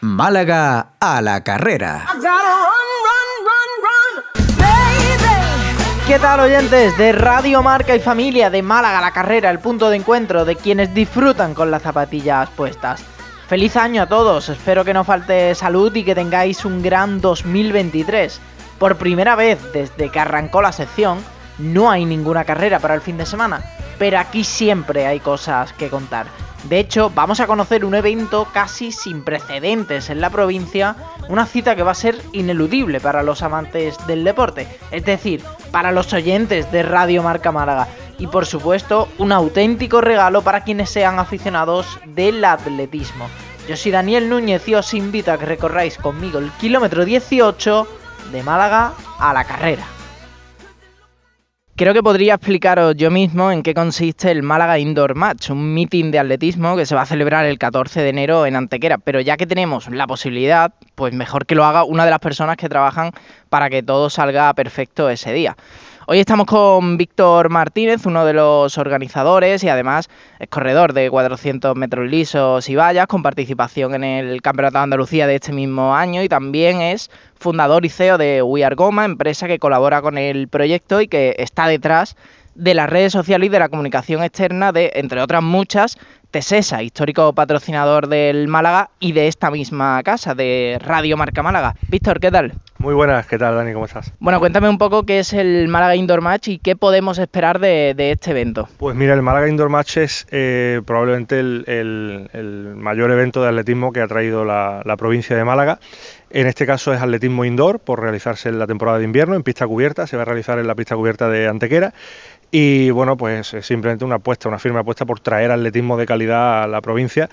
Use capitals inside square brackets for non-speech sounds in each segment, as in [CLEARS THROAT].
Málaga a la carrera. ¿Qué tal oyentes de Radio Marca y Familia de Málaga a la carrera, el punto de encuentro de quienes disfrutan con las zapatillas puestas? Feliz año a todos, espero que no falte salud y que tengáis un gran 2023. Por primera vez desde que arrancó la sección, no hay ninguna carrera para el fin de semana, pero aquí siempre hay cosas que contar. De hecho, vamos a conocer un evento casi sin precedentes en la provincia, una cita que va a ser ineludible para los amantes del deporte, es decir, para los oyentes de Radio Marca Málaga. Y por supuesto, un auténtico regalo para quienes sean aficionados del atletismo. Yo soy Daniel Núñez y os invito a que recorráis conmigo el kilómetro 18 de Málaga a la carrera. Creo que podría explicaros yo mismo en qué consiste el Málaga Indoor Match, un meeting de atletismo que se va a celebrar el 14 de enero en Antequera. Pero ya que tenemos la posibilidad, pues mejor que lo haga una de las personas que trabajan para que todo salga perfecto ese día. Hoy estamos con Víctor Martínez, uno de los organizadores y además es corredor de 400 metros lisos y vallas, con participación en el Campeonato de Andalucía de este mismo año y también es fundador y CEO de We Are Goma, empresa que colabora con el proyecto y que está detrás de las redes sociales y de la comunicación externa de, entre otras muchas, Tesesa, histórico patrocinador del Málaga y de esta misma casa, de Radio Marca Málaga. Víctor, ¿qué tal? Muy buenas, ¿qué tal Dani? ¿Cómo estás? Bueno, cuéntame un poco qué es el Málaga Indoor Match y qué podemos esperar de, este evento. Pues mira, el Málaga Indoor Match es eh, probablemente el, mayor evento de atletismo que ha traído la, la provincia de Málaga. En este caso es atletismo indoor por realizarse en la temporada de invierno en pista cubierta, se va a realizar en la pista cubierta de Antequera y bueno, pues es simplemente una apuesta, una firme apuesta por traer atletismo de calidad a la provincia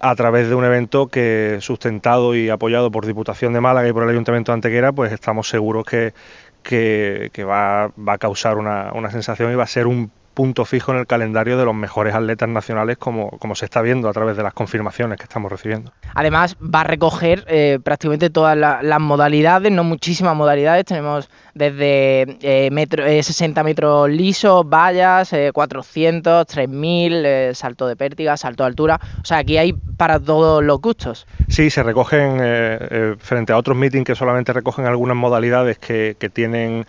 a través de un evento que sustentado y apoyado por Diputación de Málaga y por el Ayuntamiento de Antequera, pues estamos seguros que, que, va, va, a causar una, una sensación y va a ser un punto fijo en el calendario de los mejores atletas nacionales como, como se está viendo a través de las confirmaciones que estamos recibiendo. Además va a recoger eh, prácticamente todas las modalidades, no muchísimas modalidades, tenemos desde eh, metro, 60 eh, metros lisos, vallas, 400, 3000, salto de pértiga, salto de altura, o sea aquí hay para todos los gustos. Sí, se recogen frente a otros meetings que solamente recogen algunas modalidades que, tienen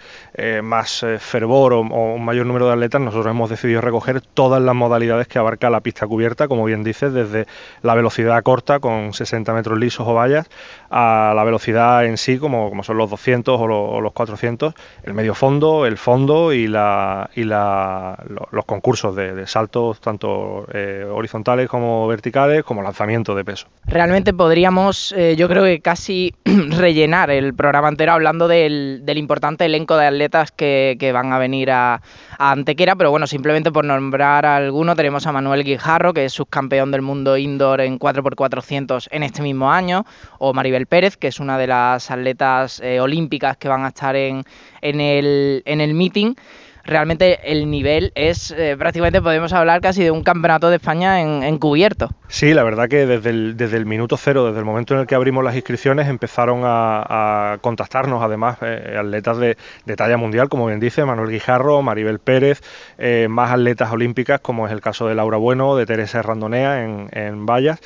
más fervor o, o un mayor número de atletas, nosotros hemos decidido recoger todas las modalidades que abarca la pista cubierta, como bien dices, desde la velocidad corta con 60 metros lisos o vallas a la velocidad en sí, como, son los 200 o, los 400, el medio fondo, el fondo y, la, y la, los concursos de, saltos tanto eh, horizontales como verticales, como lanzamiento de peso. Realmente podríamos, eh, yo creo que casi [CLEARS THROAT] rellenar el programa entero hablando del, importante elenco de atletas que, van a venir a, a Antequera, pero bueno, simplemente por nombrar a alguno, tenemos a Manuel Guijarro, que es subcampeón del mundo indoor en 4x400 en este mismo año, o Maribel Pérez, que es una de las atletas eh, olímpicas que van a estar en, en, el, en el meeting realmente el nivel es eh, prácticamente podemos hablar casi de un campeonato de España en, cubierto. Sí, la verdad que desde el, desde el minuto cero, desde el momento en el que abrimos las inscripciones, empezaron a, contactarnos además eh, atletas de, talla mundial, como bien dice Manuel Guijarro, Maribel Pérez, eh, más atletas olímpicas, como es el caso de Laura Bueno, de Teresa Randonea en, en Vallas.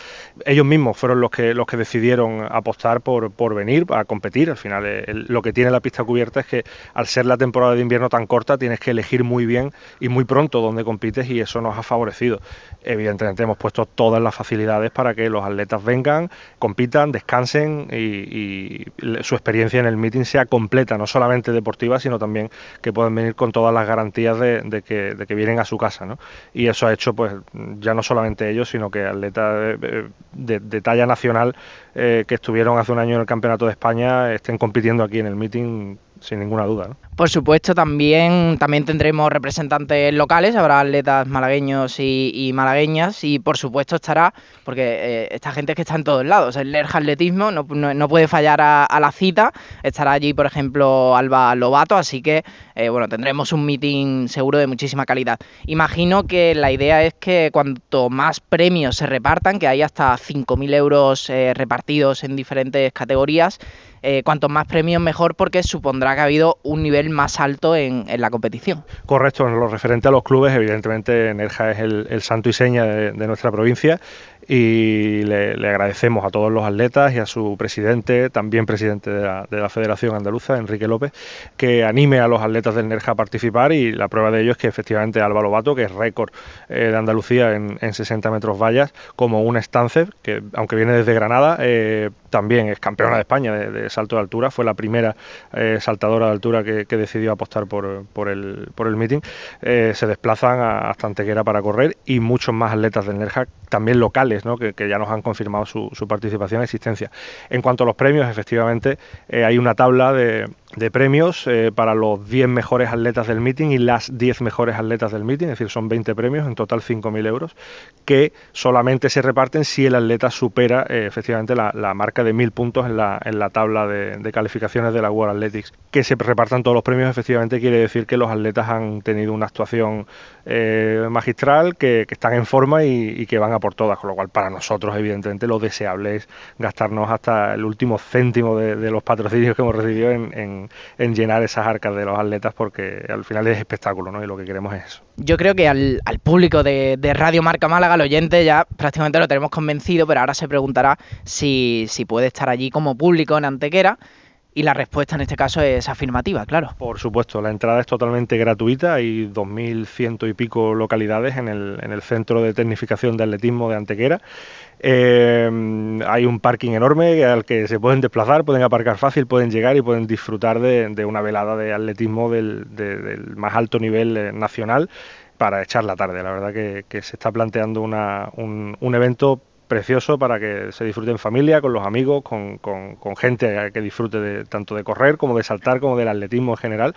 Ellos mismos fueron los que, los que decidieron apostar por, por venir a competir. Al final, lo que tiene la pista cubierta es que al ser la temporada de invierno tan corta, tienes que elegir muy bien y muy pronto dónde compites y eso nos ha favorecido. Evidentemente hemos puesto todas las facilidades para que los atletas vengan, compitan, descansen y, su experiencia en el meeting sea completa, no solamente deportiva, sino también que puedan venir con todas las garantías de, que, que, vienen a su casa. ¿no? Y eso ha hecho pues ya no solamente ellos, sino que atletas de, talla nacional eh, que estuvieron hace un año en el Campeonato de España estén compitiendo aquí en el meeting sin ninguna duda. ¿no? Por supuesto, también, también tendremos representantes locales, habrá atletas malagueños y, malagueñas, y por supuesto estará, porque eh, esta gente es que está en todos lados, el Lerja Atletismo no, no, puede fallar a, la cita, estará allí, por ejemplo, Alba Lobato, así que, eh, bueno, tendremos un meeting seguro de muchísima calidad. Imagino que la idea es que cuanto más premios se repartan, que hay hasta 5.000 euros eh, repartidos en diferentes categorías, cuanto más premios mejor porque supondrá supondrá que ha habido un nivel más alto en, la competición. Correcto, en lo referente a los clubes, evidentemente Nerja es el, santo y seña de nuestra provincia y le, agradecemos a todos los atletas y a su presidente, también presidente de la, Federación Andaluza, Enrique López, que anime a los atletas del NERJA a participar. Y la prueba de ello es que efectivamente Álvaro Bato, que es récord eh, de Andalucía en, 60 metros vallas, como un estance, que aunque viene desde Granada, eh, también es campeona de España de, salto de altura, fue la primera eh, saltadora de altura que, decidió apostar por, el, por el meeting, se desplazan hasta Antequera para correr y muchos más atletas del NERJA, también locales, que, ya nos han confirmado su, participación y existencia. En cuanto a los premios, efectivamente, eh, hay una tabla de, de premios eh, para los 10 mejores atletas del meeting y las 10 mejores atletas del meeting, es decir, son 20 premios, en total 5.000 euros, que solamente se reparten si el atleta supera eh, efectivamente la, marca de 1.000 puntos en la, en la tabla de, calificaciones de la World Athletics. Que se repartan todos los premios efectivamente quiere decir que los atletas han tenido una actuación eh, magistral, que, están en forma y, que van a por todas, con lo cual para nosotros evidentemente lo deseable es gastarnos hasta el último céntimo de, los patrocinios que hemos recibido en, llenar esas arcas de los atletas porque al final es espectáculo, ¿no? Y lo que queremos es eso. Yo creo que al, público de, Radio Marca Málaga, al oyente, ya prácticamente lo tenemos convencido, pero ahora se preguntará si, si puede estar allí como público en Antequera. Y la respuesta en este caso es afirmativa, claro. Por supuesto, la entrada es totalmente gratuita. Hay 2.100 y pico localidades en el, en el Centro de Tecnificación de Atletismo de Antequera. Eh, hay un parking enorme al que se pueden desplazar, pueden aparcar fácil, pueden llegar y pueden disfrutar de, una velada de atletismo del, más alto nivel eh, nacional para echar la tarde. La verdad que, se está planteando un, evento precioso para que se disfrute en familia, con los amigos, con, con gente que disfrute de, tanto de correr como de saltar, como del atletismo en general.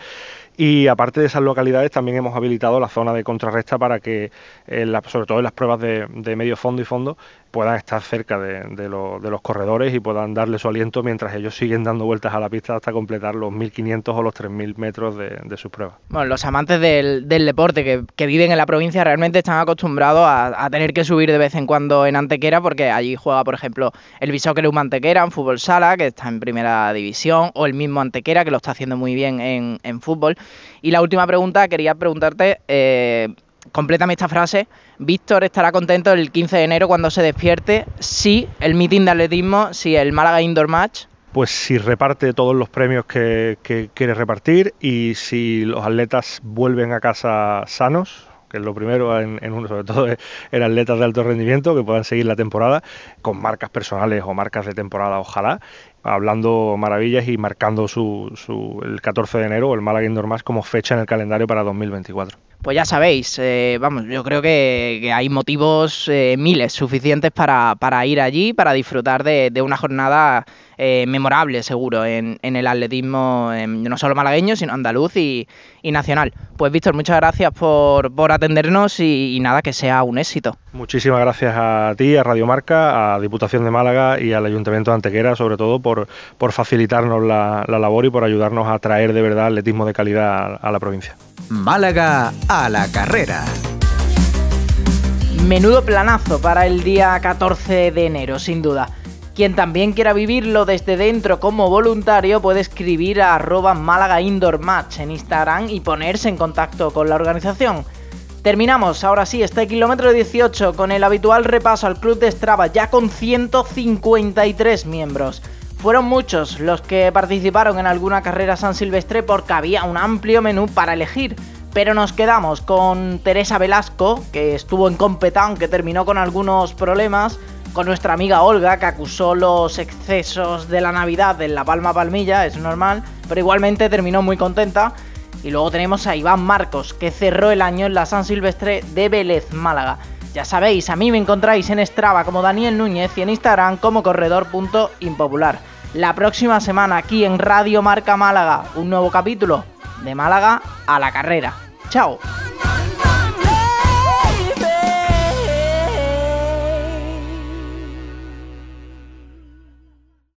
Y aparte de esas localidades, también hemos habilitado la zona de contrarresta para que, eh, sobre todo en las pruebas de, medio fondo y fondo, puedan estar cerca de, los corredores y puedan darle su aliento mientras ellos siguen dando vueltas a la pista hasta completar los 1.500 o los 3.000 metros de, sus pruebas. Bueno, los amantes del, deporte que, viven en la provincia realmente están acostumbrados a, tener que subir de vez en cuando en Antequera porque allí juega, por ejemplo, el Bisóquelum Antequera en fútbol sala, que está en primera división, o el mismo Antequera, que lo está haciendo muy bien en, en fútbol. Y la última pregunta, quería preguntarte, eh, complétame esta frase, Víctor estará contento el 15 de enero cuando se despierte si el meeting de atletismo, si el Málaga Indoor Match pues si reparte todos los premios que, quiere repartir y si los atletas vuelven a casa sanos, que es lo primero en, uno, sobre todo en atletas de alto rendimiento que puedan seguir la temporada con marcas personales o marcas de temporada, ojalá, hablando maravillas y marcando su, el 14 de enero el Málaga Indoor Más como fecha en el calendario para 2024. Pues ya sabéis, eh, vamos, yo creo que, hay motivos eh, miles suficientes para, para, ir allí, para disfrutar de, de una jornada eh, memorable, seguro, en, el atletismo no solo malagueño, sino andaluz y, nacional. Pues Víctor, muchas gracias por, por atendernos y, nada, que sea un éxito. Muchísimas gracias a ti, a Radio Marca, a Diputación de Málaga y al Ayuntamiento de Antequera, sobre todo por, por facilitarnos la, labor y por ayudarnos a traer de verdad atletismo de calidad a la provincia. Málaga a la carrera. Menudo planazo para el día 14 de enero, sin duda. Quien también quiera vivirlo desde dentro como voluntario puede escribir a arroba Málaga Indoor Match en Instagram y ponerse en contacto con la organización. Terminamos ahora sí este kilómetro 18 con el habitual repaso al club de Strava ya con 153 miembros. Fueron muchos los que participaron en alguna carrera San Silvestre porque había un amplio menú para elegir. Pero nos quedamos con Teresa Velasco, que estuvo en Competán, que terminó con algunos problemas, con nuestra amiga Olga, que acusó los excesos de la Navidad en La Palma Palmilla, es normal, pero igualmente terminó muy contenta. Y luego tenemos a Iván Marcos, que cerró el año en la San Silvestre de Vélez, Málaga. Ya sabéis, a mí me encontráis en Strava como Daniel Núñez y en Instagram como corredor.impopular. La próxima semana aquí en Radio Marca Málaga, un nuevo capítulo de Málaga a la carrera. 拜拜。